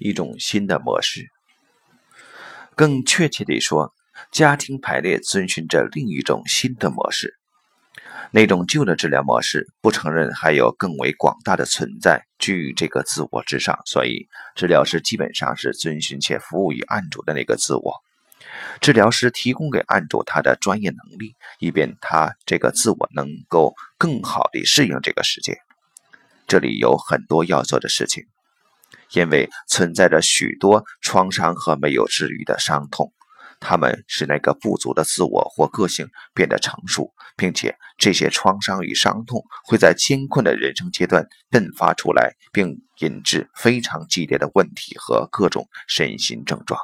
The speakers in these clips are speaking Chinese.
一种新的模式。更确切地说，家庭排列遵循着另一种新的模式。那种旧的治疗模式不承认还有更为广大的存在居于这个自我之上，所以治疗师基本上是遵循且服务于案主的那个自我。治疗师提供给案主他的专业能力，以便他这个自我能够更好地适应这个世界。这里有很多要做的事情，因为存在着许多创伤和没有治愈的伤痛。他们使那个不足的自我或个性变得成熟，并且这些创伤与伤痛会在艰困的人生阶段迸发出来，并引致非常激烈的问题和各种身心症状。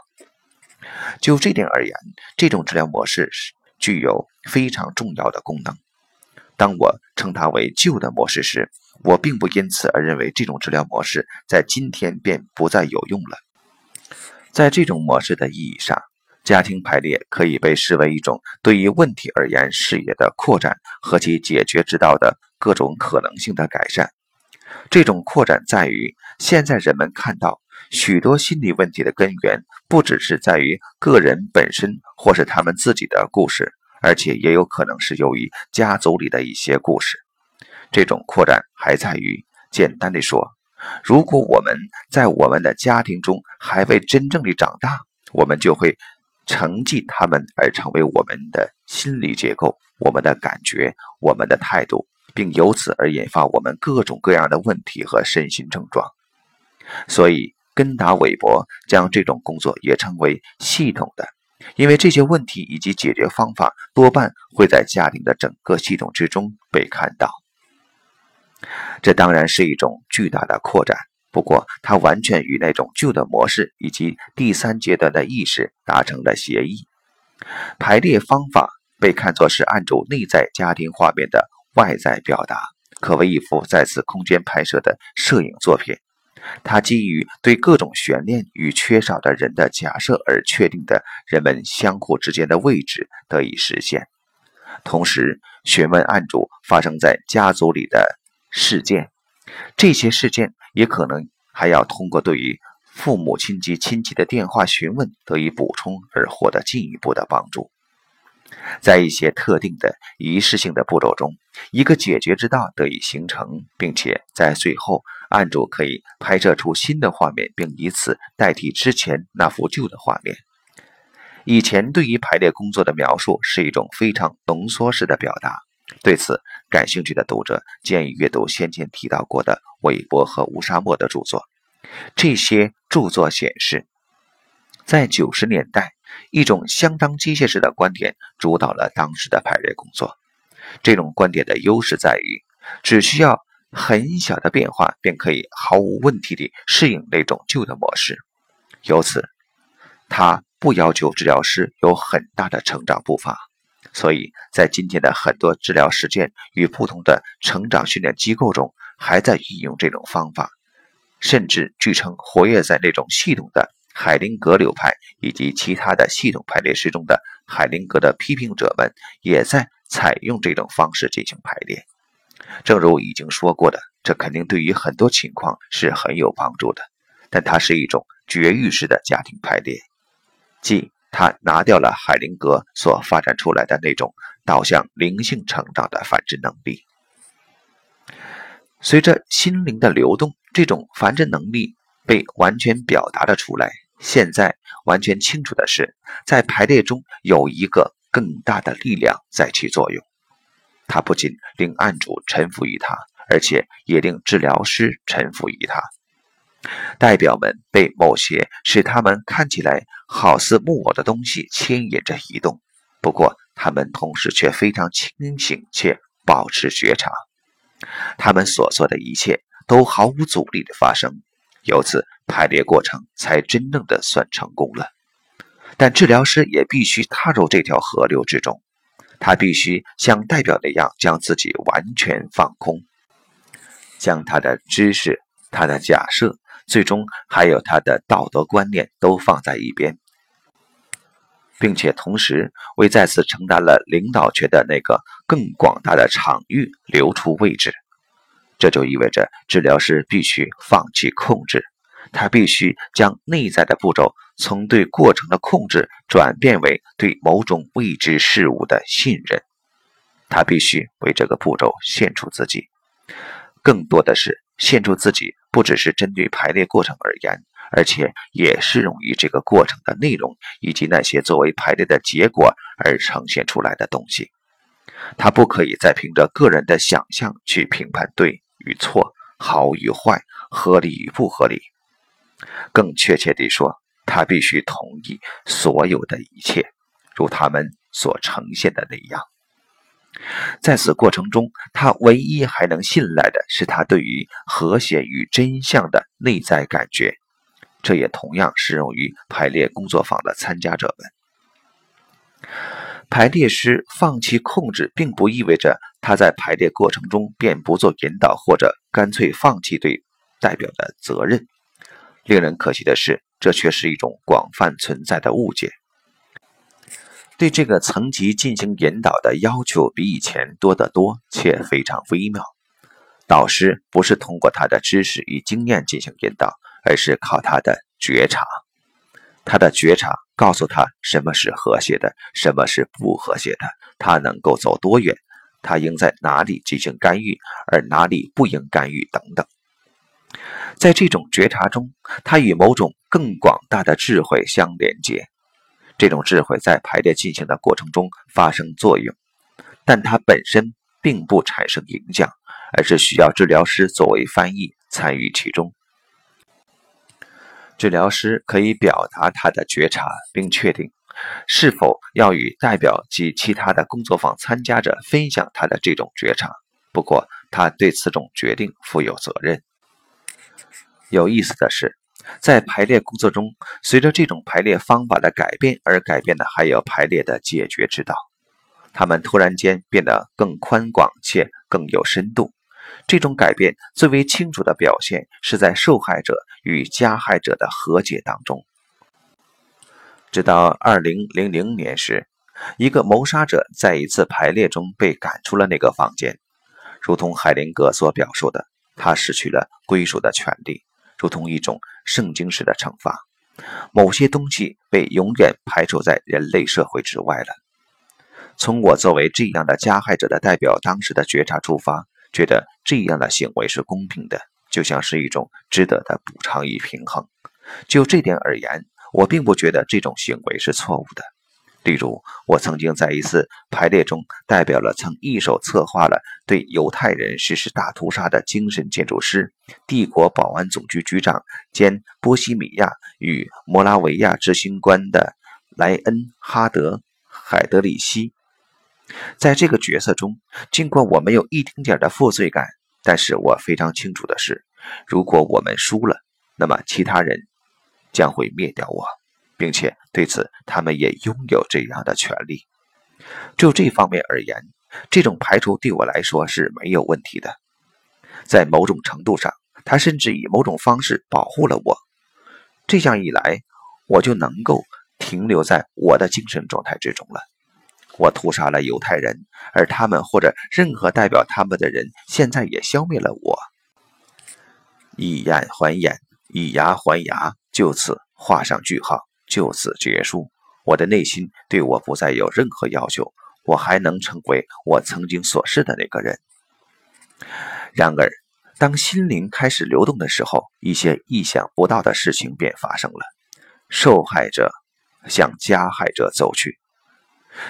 就这点而言，这种治疗模式是具有非常重要的功能。当我称它为旧的模式时，我并不因此而认为这种治疗模式在今天便不再有用了。在这种模式的意义上，家庭排列可以被视为一种对于问题而言视野的扩展和其解决之道的各种可能性的改善。这种扩展在于，现在人们看到许多心理问题的根源不只是在于个人本身或是他们自己的故事，而且也有可能是由于家族里的一些故事。这种扩展还在于，简单的说，如果我们在我们的家庭中还未真正的长大，我们就会。承继他们而成为我们的心理结构、我们的感觉、我们的态度，并由此而引发我们各种各样的问题和身心症状。所以，根达韦伯将这种工作也称为系统的，因为这些问题以及解决方法多半会在家庭的整个系统之中被看到。这当然是一种巨大的扩展。不过，它完全与那种旧的模式以及第三阶段的意识达成了协议。排列方法被看作是按住内在家庭画面的外在表达，可谓一幅在此空间拍摄的摄影作品。它基于对各种悬念与缺少的人的假设而确定的人们相互之间的位置得以实现。同时，询问案主发生在家族里的事件，这些事件。也可能还要通过对于父母亲及亲戚的电话询问得以补充而获得进一步的帮助。在一些特定的仪式性的步骤中，一个解决之道得以形成，并且在最后，案主可以拍摄出新的画面，并以此代替之前那幅旧的画面。以前对于排列工作的描述是一种非常浓缩式的表达。对此感兴趣的读者建议阅读先前提到过的韦伯和乌沙莫的著作。这些著作显示，在九十年代，一种相当机械式的观点主导了当时的排列工作。这种观点的优势在于，只需要很小的变化，便可以毫无问题地适应那种旧的模式。由此，他不要求治疗师有很大的成长步伐。所以在今天的很多治疗实践与不同的成长训练机构中，还在运用这种方法，甚至据称活跃在那种系统的海灵格流派以及其他的系统排列师中的海灵格的批评者们，也在采用这种方式进行排列。正如已经说过的，这肯定对于很多情况是很有帮助的，但它是一种绝育式的家庭排列，即。他拿掉了海灵格所发展出来的那种导向灵性成长的繁殖能力。随着心灵的流动，这种繁殖能力被完全表达了出来。现在完全清楚的是，在排列中有一个更大的力量在起作用。他不仅令案主臣服于他，而且也令治疗师臣服于他。代表们被某些使他们看起来好似木偶的东西牵引着移动，不过他们同时却非常清醒且保持觉察。他们所做的一切都毫无阻力的发生，由此排列过程才真正的算成功了。但治疗师也必须踏入这条河流之中，他必须像代表那样将自己完全放空，将他的知识、他的假设。最终还有他的道德观念都放在一边，并且同时为再次承担了领导权的那个更广大的场域留出位置。这就意味着治疗师必须放弃控制，他必须将内在的步骤从对过程的控制转变为对某种未知事物的信任。他必须为这个步骤献出自己，更多的是献出自己，不只是针对排列过程而言，而且也适用于这个过程的内容以及那些作为排列的结果而呈现出来的东西。他不可以再凭着个人的想象去评判对与错、好与坏、合理与不合理。更确切地说，他必须同意所有的一切，如他们所呈现的那样。在此过程中，他唯一还能信赖的是他对于和谐与真相的内在感觉。这也同样适用于排列工作坊的参加者们。排列师放弃控制，并不意味着他在排列过程中便不做引导，或者干脆放弃对代表的责任。令人可惜的是，这却是一种广泛存在的误解。对这个层级进行引导的要求比以前多得多，且非常微妙。导师不是通过他的知识与经验进行引导，而是靠他的觉察。他的觉察告诉他什么是和谐的，什么是不和谐的，他能够走多远，他应在哪里进行干预，而哪里不应干预等等。在这种觉察中，它与某种更广大的智慧相连接。这种智慧在排列进行的过程中发生作用，但它本身并不产生影响，而是需要治疗师作为翻译参与其中。治疗师可以表达他的觉察，并确定是否要与代表及其他的工作坊参加者分享他的这种觉察。不过，他对此种决定负有责任。有意思的是。在排列工作中，随着这种排列方法的改变而改变的，还有排列的解决之道。他们突然间变得更宽广且更有深度。这种改变最为清楚的表现是在受害者与加害者的和解当中。直到二零零零年时，一个谋杀者在一次排列中被赶出了那个房间，如同海灵格所表述的，他失去了归属的权利。如同一种圣经式的惩罚，某些东西被永远排除在人类社会之外了。从我作为这样的加害者的代表当时的觉察出发，觉得这样的行为是公平的，就像是一种值得的补偿与平衡。就这点而言，我并不觉得这种行为是错误的。例如，我曾经在一次排列中代表了曾一手策划了对犹太人实施大屠杀的精神建筑师、帝国保安总局局长兼波西米亚与摩拉维亚执行官的莱恩哈德海德里希。在这个角色中，尽管我没有一丁点的负罪感，但是我非常清楚的是，如果我们输了，那么其他人将会灭掉我。并且对此，他们也拥有这样的权利。就这方面而言，这种排除对我来说是没有问题的。在某种程度上，他甚至以某种方式保护了我。这样一来，我就能够停留在我的精神状态之中了。我屠杀了犹太人，而他们或者任何代表他们的人，现在也消灭了我。以眼还眼，以牙还牙，就此画上句号。就此结束，我的内心对我不再有任何要求，我还能成为我曾经所是的那个人。然而，当心灵开始流动的时候，一些意想不到的事情便发生了。受害者向加害者走去，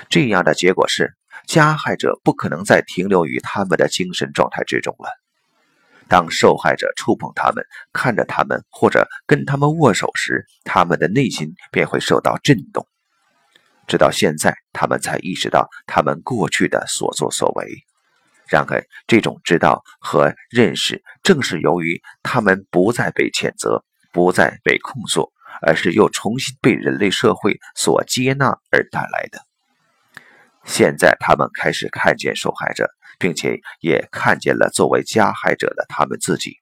这样的结果是，加害者不可能再停留于他们的精神状态之中了。当受害者触碰他们、看着他们或者跟他们握手时，他们的内心便会受到震动。直到现在，他们才意识到他们过去的所作所为。然而，这种知道和认识，正是由于他们不再被谴责、不再被控诉，而是又重新被人类社会所接纳而带来的。现在，他们开始看见受害者。并且也看见了作为加害者的他们自己，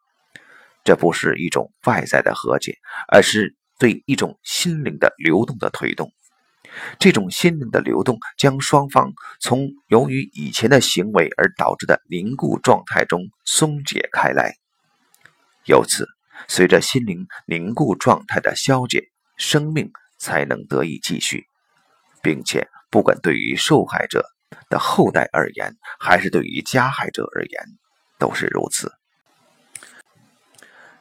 这不是一种外在的和解，而是对一种心灵的流动的推动。这种心灵的流动将双方从由于以前的行为而导致的凝固状态中松解开来，由此随着心灵凝固状态的消解，生命才能得以继续，并且不管对于受害者的后代而言，还是对于加害者而言，都是如此。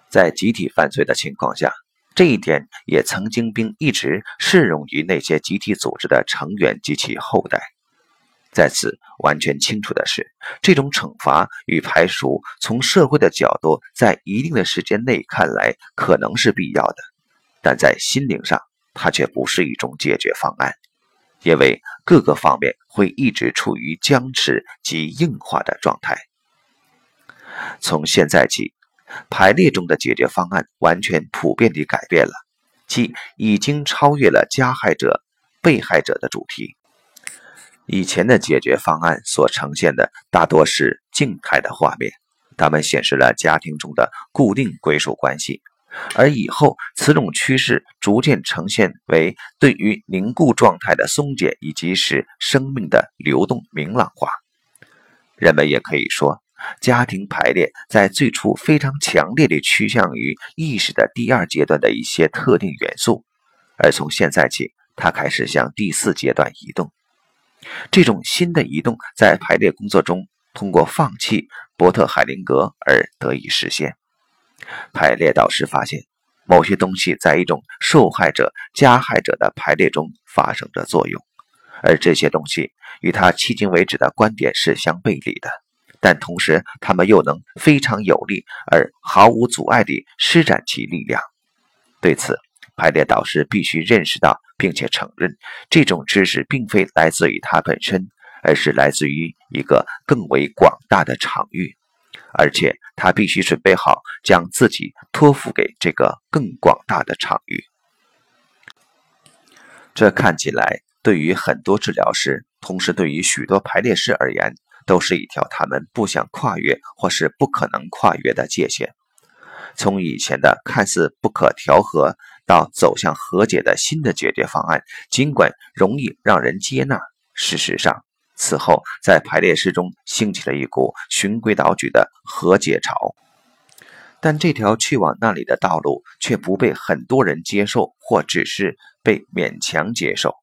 在集体犯罪的情况下，这一点也曾经并一直适用于那些集体组织的成员及其后代。在此，完全清楚的是，这种惩罚与排除，从社会的角度，在一定的时间内看来可能是必要的，但在心灵上，它却不是一种解决方案，因为各个方面会一直处于僵持及硬化的状态。从现在起，排列中的解决方案完全普遍地改变了，即已经超越了加害者、被害者的主题。以前的解决方案所呈现的大多是静态的画面，它们显示了家庭中的固定归属关系，而以后此种趋势逐渐呈现为对于凝固状态的松解，以及使生命的流动明朗化。人们也可以说，家庭排列在最初非常强烈地趋向于意识的第二阶段的一些特定元素，而从现在起，它开始向第四阶段移动。这种新的移动在排列工作中，通过放弃伯特海灵格而得以实现。排列导师发现，某些东西在一种受害者、加害者的排列中发生着作用，而这些东西与他迄今为止的观点是相背离的，但同时他们又能非常有力而毫无阻碍地施展其力量。对此，排列导师必须认识到，并且承认，这种知识并非来自于他本身，而是来自于一个更为广大的场域，而且他必须准备好将自己托付给这个更广大的场域。这看起来对于很多治疗师，同时对于许多排列师而言，都是一条他们不想跨越或是不可能跨越的界限。从以前的看似不可调和。到走向和解的新的解决方案，尽管容易让人接纳，事实上，此后在排列师中兴起了一股循规蹈矩的和解潮。但这条去往那里的道路却不被很多人接受，或只是被勉强接受。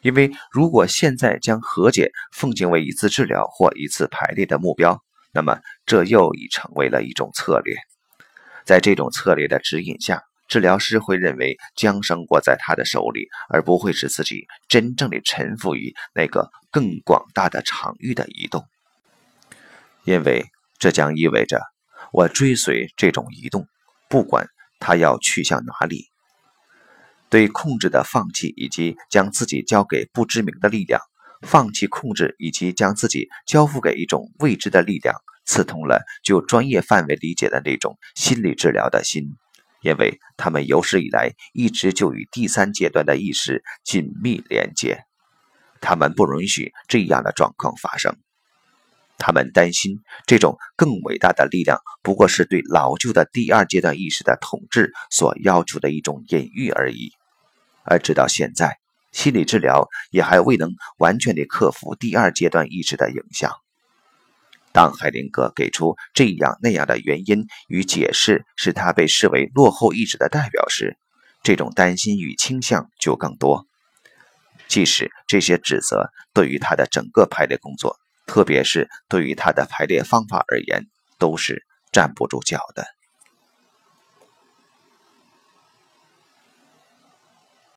因为如果现在将和解奉行为一次治疗或一次排列的目标，那么这又已成为了一种策略。在这种策略的指引下。治疗师会认为将生握在他的手里，而不会使自己真正的臣服于那个更广大的场域的移动，因为这将意味着我追随这种移动，不管它要去向哪里。对控制的放弃，以及将自己交给不知名的力量，放弃控制以及将自己交付给一种未知的力量，刺痛了就专业范围理解的那种心理治疗的心。因为他们有史以来一直就与第三阶段的意识紧密连接，他们不允许这样的状况发生。他们担心这种更伟大的力量不过是对老旧的第二阶段意识的统治所要求的一种隐喻而已。而直到现在，心理治疗也还未能完全地克服第二阶段意识的影响。当海灵格给出这样那样的原因与解释，使他被视为落后意识的代表时，这种担心与倾向就更多。即使这些指责对于他的整个排列工作，特别是对于他的排列方法而言，都是站不住脚的。